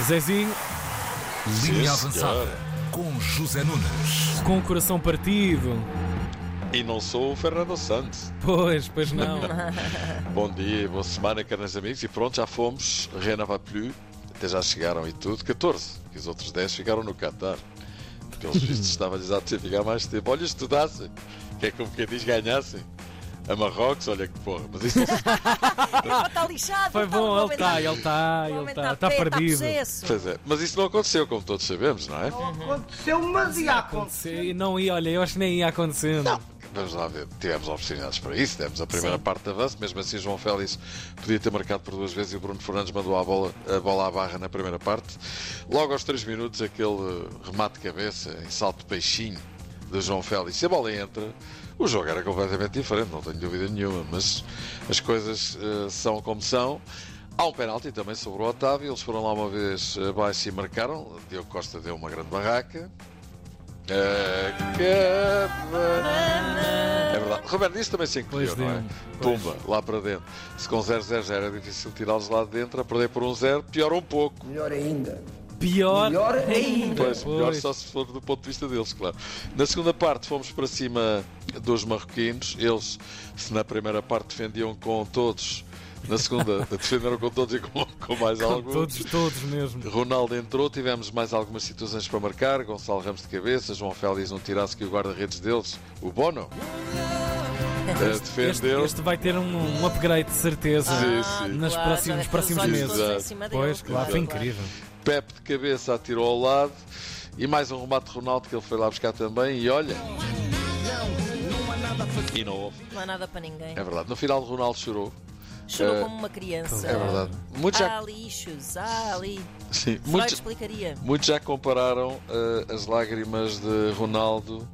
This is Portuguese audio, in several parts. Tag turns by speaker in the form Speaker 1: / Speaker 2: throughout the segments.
Speaker 1: Zezinho,
Speaker 2: Linha
Speaker 3: Sim,
Speaker 2: avançada com José Nunes.
Speaker 1: com o coração partido.
Speaker 3: E não sou o Fernando Santos.
Speaker 1: Pois, pois não.
Speaker 3: Bom dia, boa semana, caros amigos. E pronto, já fomos. Rien va plus. Até já chegaram e tudo. 14. Que os outros 10 ficaram no Qatar. Pelos vistos, estava-lhes a ficar mais tempo. Olha, estudassem. Que é como quem diz ganhassem. A Marrocos, olha que porra. Mas isso não
Speaker 4: Está lixado.
Speaker 1: Foi bom, ele está, ele está, ele está, está perdido.
Speaker 3: Pois é. Mas isso não aconteceu, como todos sabemos, não é?
Speaker 5: Aconteceu, mas ia acontecer.
Speaker 1: Sim, Não ia, olha, eu acho que nem ia acontecendo.
Speaker 3: Vamos lá ver, tivemos oportunidades para isso, demos a primeira parte de avanço, mesmo assim João Félix podia ter marcado por duas vezes e o Bruno Fernandes mandou a bola, a bola à barra na primeira parte. Logo aos 3 minutos, aquele remate de cabeça em salto peixinho de João Félix, e a bola entra, o jogo era completamente diferente, não tenho dúvida nenhuma, mas as coisas eh, são como são. Há um penalti também sobre o Otávio, eles foram lá uma vez abaixo e marcaram, Diogo Costa deu uma grande barraca. É verdade. Roberto, isso também se encolheu,
Speaker 1: Pois
Speaker 3: não é?
Speaker 1: deu, pois.
Speaker 3: Pumba, lá para dentro. Se com 0-0 já era difícil tirá-los lá de dentro, a perder por um 0 piora um pouco.
Speaker 5: Melhor ainda.
Speaker 1: Pior.
Speaker 5: Melhor ainda.
Speaker 3: Pois, melhor
Speaker 1: Pois.
Speaker 3: só se for do ponto de vista deles, claro. Na segunda parte fomos para cima dos marroquinos. Eles, se na primeira parte defendiam com todos, na segunda defenderam com todos e com, com mais
Speaker 1: Com
Speaker 3: alguns.
Speaker 1: todos, todos mesmo.
Speaker 3: Ronaldo entrou, tivemos mais algumas situações para marcar. Gonçalo Ramos de cabeça, João Félix não tirasse que o guarda-redes deles, o Bono, eh,
Speaker 1: Este, este vai ter um, um upgrade de certeza
Speaker 3: sim.
Speaker 1: Nas
Speaker 4: Claro,
Speaker 1: próximos- nos próximos meses. Pois, claro, foi incrível.
Speaker 3: Pepe de cabeça atirou ao lado e mais um remate de Ronaldo que ele foi lá buscar também. E olha, e não houve.
Speaker 4: Não há nada para ninguém.
Speaker 3: É verdade, no final Ronaldo chorou.
Speaker 4: Chorou
Speaker 3: É-
Speaker 4: como uma criança.
Speaker 3: É verdade. Muitos
Speaker 4: Há
Speaker 3: já,
Speaker 4: ali issues, há ali.
Speaker 3: sim, muitos,
Speaker 4: explicaria.
Speaker 3: muitos já compararam eh, as lágrimas de Ronaldo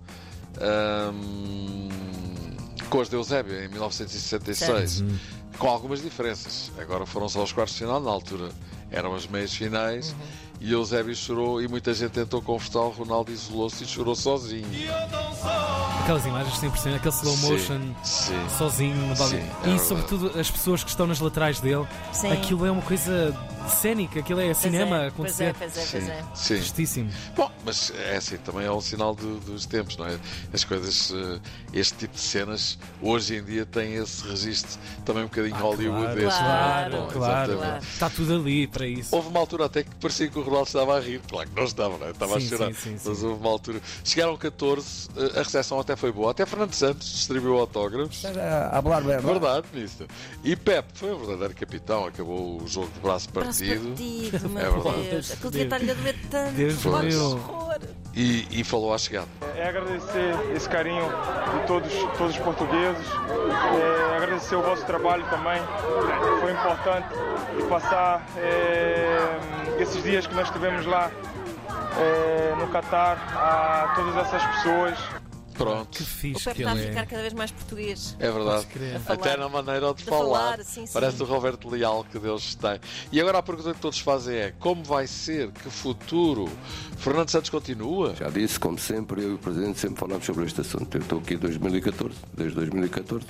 Speaker 3: ahm, com as de Eusébio em 1966. Com algumas diferenças. Agora foram só os quartos de final, na altura eram as meias finais. E Eusébio chorou e muita gente tentou confortá-lo. Ronaldo isolou-se e chorou sozinho.
Speaker 1: Aquelas imagens sem impressionante, aquele slow motion
Speaker 3: Sim, sim.
Speaker 1: sozinho no balde.
Speaker 3: Sim, é
Speaker 1: e
Speaker 3: verdade.
Speaker 1: sobretudo as pessoas que estão nas laterais dele.
Speaker 4: Sim.
Speaker 1: Aquilo é uma coisa cénica, aquilo é
Speaker 4: Pois
Speaker 1: cinema a
Speaker 4: é, Pois é,
Speaker 1: acontecer.
Speaker 4: pois é, pois
Speaker 3: Sim,
Speaker 4: é.
Speaker 3: sim.
Speaker 1: Justíssimo.
Speaker 3: Bom, mas é assim, também é um sinal do- dos tempos, não é? As coisas, eh, este tipo de cenas, hoje em dia tem esse registro também um bocadinho Hollywood
Speaker 1: claro,
Speaker 3: não é?
Speaker 4: claro,
Speaker 3: Bom,
Speaker 1: claro.
Speaker 3: exatamente.
Speaker 1: Está tudo ali para isso.
Speaker 3: Houve uma altura até que parecia que o Ronaldo estava a rir. Claro que não estava, não é? Estava
Speaker 1: Sim,
Speaker 3: a chorar.
Speaker 1: sim, sim, sim.
Speaker 3: Mas houve uma altura. Chegaram 14, eh, a recepção até foi boa. Até Fernando Santos distribuiu autógrafos.
Speaker 5: A hablar bem.
Speaker 3: Verdade, ministro. E Pepe foi o verdadeiro capitão, acabou o jogo de braço
Speaker 4: Braço
Speaker 3: partido.
Speaker 4: partido, meu
Speaker 3: É verdade.
Speaker 4: Deus. Aquilo devia estar-lhe a doer tanto.
Speaker 1: Deus
Speaker 4: horror.
Speaker 3: E, e falou à chegada.
Speaker 6: É agradecer esse carinho de todos, todos os portugueses, é agradecer o vosso trabalho também, foi importante e passar é, esses dias que nós estivemos lá é, no Catar a todas essas pessoas.
Speaker 3: Pronto.
Speaker 1: Que
Speaker 4: O
Speaker 1: fixe
Speaker 4: Pepe
Speaker 1: que
Speaker 4: está a ficar
Speaker 1: é.
Speaker 4: cada vez mais português.
Speaker 3: É verdade. Até na maneira de,
Speaker 4: De
Speaker 3: falar.
Speaker 4: falar, sim, sim.
Speaker 3: Parece o Roberto Leal que Deus tem. E agora a pergunta que todos fazem é: como vai ser? Que futuro? Fernando Santos continua?
Speaker 7: Já disse, como sempre, eu e o Presidente sempre falamos sobre este assunto. Eu estou aqui desde 2014, desde 2014,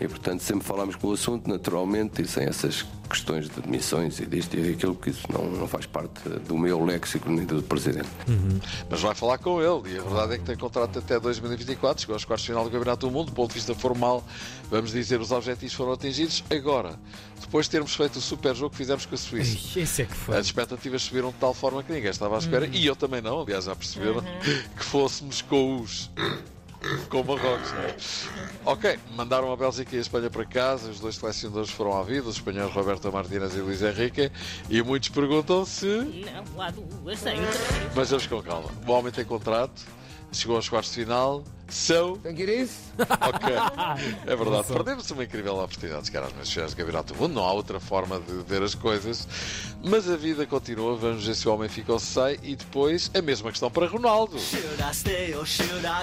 Speaker 7: e portanto sempre falamos com o assunto, naturalmente, e sem essas questões de demissões e disto e daquilo, que isso não, não faz parte do meu léxico nem do Presidente.
Speaker 3: Mas vai falar com ele. E a verdade é que tem contrato até 2024. Chegou aos quartos de final do Campeonato do Mundo. Do ponto de vista formal, vamos dizer, os objetivos foram atingidos. Agora, depois de termos feito o super jogo que fizemos com a Suíça.
Speaker 1: Esse é que foi.
Speaker 3: As expectativas subiram de tal forma que ninguém estava à espera,
Speaker 1: Uhum.
Speaker 3: e eu também não, aliás, já perceberam, que fôssemos com os. Com Marrocos, não é? Ok, mandaram a Bélgica e a Espanha para casa, os dois selecionadores foram à vida, os espanhóis Roberto Martínez e Luís Henrique, e muitos perguntam se.
Speaker 4: Não, há duas.
Speaker 3: Mas vamos com calma. O homem tem contrato, chegou aos quartos de final, são.
Speaker 5: Tem que ir isso?
Speaker 3: Ok. É verdade. Perdemos uma incrível oportunidade de chegar às meias finais do Campeonato do Mundo. Não há outra forma de ver as coisas. Mas a vida continua. Vamos ver se o homem fica ou se sai. E depois a mesma questão para Ronaldo.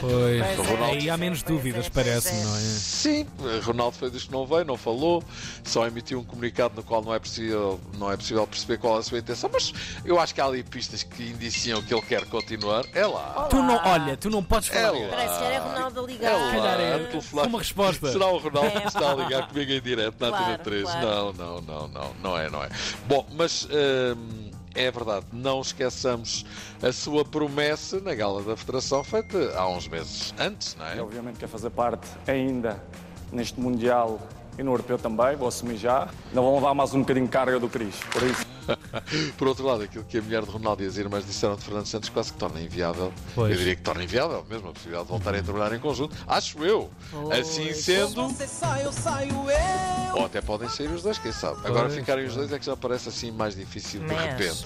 Speaker 1: Pois.
Speaker 3: Ronaldo.
Speaker 1: Aí há menos dúvidas, parece-me, não é?
Speaker 3: Sim, Ronaldo foi dos que não veio, não falou, só emitiu um comunicado no qual não é possível, não é possível perceber qual é a sua intenção, mas eu acho que há ali pistas que indiciam que ele quer continuar. É lá.
Speaker 1: Tu não, olha, tu não podes
Speaker 3: É
Speaker 1: falar.
Speaker 3: lá.
Speaker 4: Era Ronaldo a ligar.
Speaker 3: É lá.
Speaker 1: calhar é
Speaker 3: telefonar.
Speaker 1: uma resposta.
Speaker 3: Será o Ronaldo que está a ligar comigo em direto na
Speaker 4: Claro,
Speaker 3: Antena 3?
Speaker 4: claro.
Speaker 3: Não, não, não, não, não é, não é. Bom, mas hum, é verdade, não esqueçamos a sua promessa na gala da Federação feita há uns meses antes, não
Speaker 6: E
Speaker 3: é?
Speaker 6: obviamente quer fazer parte ainda neste Mundial e no Europeu também, vou assumir já. Ainda vão levar mais um bocadinho de carga do Cris, por isso.
Speaker 3: Por outro lado, aquilo que a mulher de Ronaldo e as irmãs disseram de Fernando Santos quase que torna inviável.
Speaker 1: Pois.
Speaker 3: Eu diria que torna inviável mesmo a possibilidade de voltarem a trabalhar em conjunto. Acho eu. Assim sendo. Ou até podem sair os dois, quem sabe. Agora
Speaker 1: Pois,
Speaker 3: ficarem os dois é que já parece assim mais difícil de
Speaker 4: Mas-
Speaker 3: repente.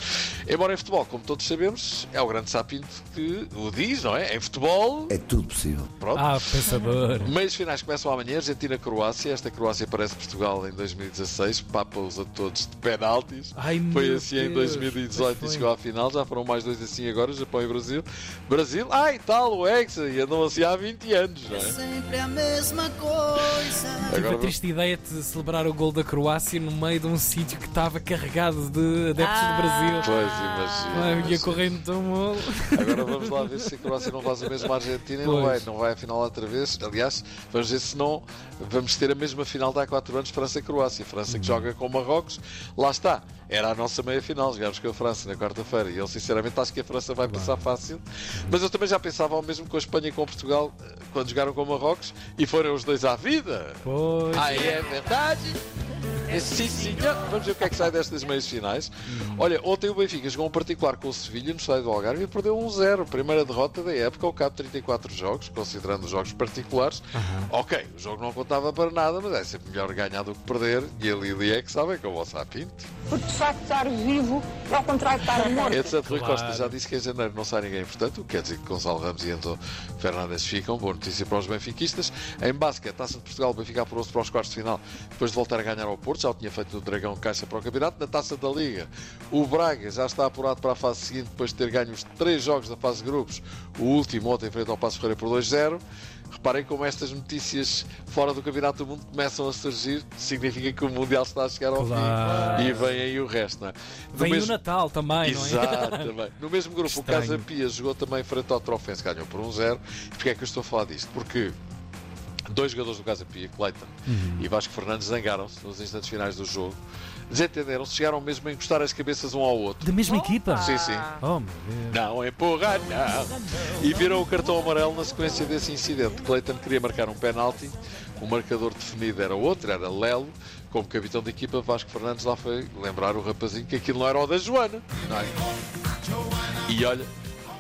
Speaker 3: Embora em futebol, como todos sabemos, é o grande sapinto que o diz, não é? Em futebol,
Speaker 5: É tudo possível.
Speaker 3: pronto.
Speaker 1: Ah, pensador.
Speaker 3: Meios finais começam amanhã, Argentina-Croácia. Esta Croácia parece Portugal em 2016, papa-os a todos de penaltis.
Speaker 1: Ai,
Speaker 3: Foi assim em
Speaker 1: Deus,
Speaker 3: 2018
Speaker 1: pois
Speaker 3: e
Speaker 1: foi.
Speaker 3: chegou à final. Já foram mais dois assim agora, Japão e Brasil. Brasil, ai tal, o Hexa, e andam assim há 20 anos, não é?
Speaker 8: Sempre a mesma coisa.
Speaker 1: Tive
Speaker 3: Agora
Speaker 1: a triste ideia de celebrar o gol da Croácia no meio de um sítio que estava carregado de adeptos
Speaker 4: Ah.
Speaker 1: do Brasil.
Speaker 3: Pois, imagina.
Speaker 1: Ai, ia
Speaker 3: imagina.
Speaker 1: correndo tão mal.
Speaker 3: Agora vamos lá ver se a Croácia não faz a mesma Argentina e não vai, não vai à final outra vez. Aliás, vamos ver se não vamos ter a mesma final de há 4 anos, França-Croácia. França que joga com Marrocos, lá está. Era a nossa meia final, jogámos com a França na quarta-feira. E eu sinceramente acho que a França vai passar fácil. Mas eu também já pensava ao mesmo com a Espanha e com Portugal eh, quando jogaram com Marrocos e foram os dois à vida.
Speaker 1: Pois.
Speaker 3: Ah, é verdade. Sim, senhor. Vamos ver o que é que sai destas meias finais. Olha, ontem o Benfica jogou um particular com o Sevilha no estádio do Algarve e perdeu 1-0. Primeira derrota da época, ao cabo de 34 jogos, considerando os jogos particulares. Ok, o jogo não contava para nada, mas é sempre melhor ganhar do que perder. E a Lili é que sabe, que é o vosso apinto.
Speaker 9: Porque de facto estar vivo é ao contrário de estar morto.
Speaker 3: Etc. Rui
Speaker 1: Claro.
Speaker 3: Costa já disse que em janeiro não sai ninguém, portanto, o que quer dizer que Gonçalo Ramos e Enzo Fernandes ficam. Boa notícia para os benfiquistas. Em basquete, Taça de Portugal, o Benfica apurou-se para os quartos de final depois de voltar a ganhar ao Porto. Já o tinha feito no Dragão Caixa para o campeonato. Na Taça da Liga, o Braga já está apurado para a fase seguinte depois de ter ganho os três jogos da fase de grupos. O último ontem frente ao Passo Ferreira por 2-0. Reparem como estas notícias fora do Campeonato do Mundo começam a surgir. Significa que o Mundial está a chegar ao
Speaker 1: Claro.
Speaker 3: fim. E vem aí o resto, não é? No
Speaker 1: Vem
Speaker 3: mesmo-
Speaker 1: o Natal também, não é?
Speaker 3: Exato, também. No mesmo grupo, o
Speaker 1: Estranho.
Speaker 3: Casa Pia jogou também frente ao Trofense, ganhou por 1-0. Porquê é que eu estou a falar disto? Porque dois jogadores do Casa Pia, Cleiton e Vasco Fernandes, zangaram-se nos instantes finais do jogo. Desentenderam-se, chegaram mesmo a encostar as cabeças um ao outro.
Speaker 1: Da mesma equipa?
Speaker 3: Sim, sim.
Speaker 1: Oh, meu Deus.
Speaker 3: Não empurra, não. E viram o cartão amarelo na sequência desse incidente. Cleiton queria marcar um penalti, o marcador definido era outro, era Lelo. Como capitão da equipa, Vasco Fernandes lá foi lembrar o rapazinho que aquilo não era o da Joana. Não é? E olha,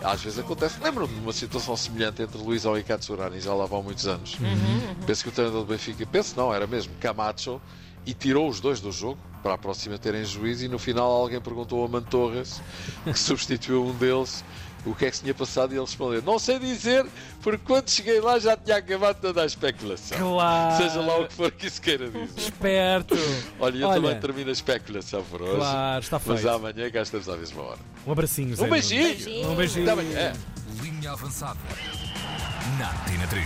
Speaker 3: às vezes acontece. Lembro-me de uma situação semelhante entre Luís e Katsurani, já lá vão muitos anos. Penso que o treinador do Benfica, penso não, era mesmo Camacho, e tirou os dois do jogo para a próxima terem juízo. E no final alguém perguntou a Mantorras, que substituiu um deles, o que é que se tinha passado. E ele respondeu: Não sei dizer, porque quando cheguei lá já tinha acabado toda a especulação.
Speaker 1: Claro.
Speaker 3: Seja lá o que for que isso queira dizer.
Speaker 1: Esperto.
Speaker 3: Olha, eu
Speaker 1: Olha.
Speaker 3: também termino a especulação por hoje.
Speaker 1: Claro, está
Speaker 3: Mas
Speaker 1: feito.
Speaker 3: amanhã cá estamos à mesma hora.
Speaker 1: Um abracinho, Zé
Speaker 3: Um
Speaker 1: Nuno.
Speaker 3: beijinho!
Speaker 1: Um beijinho.
Speaker 3: Até amanhã.
Speaker 2: Linha avançada. Na Tina 3.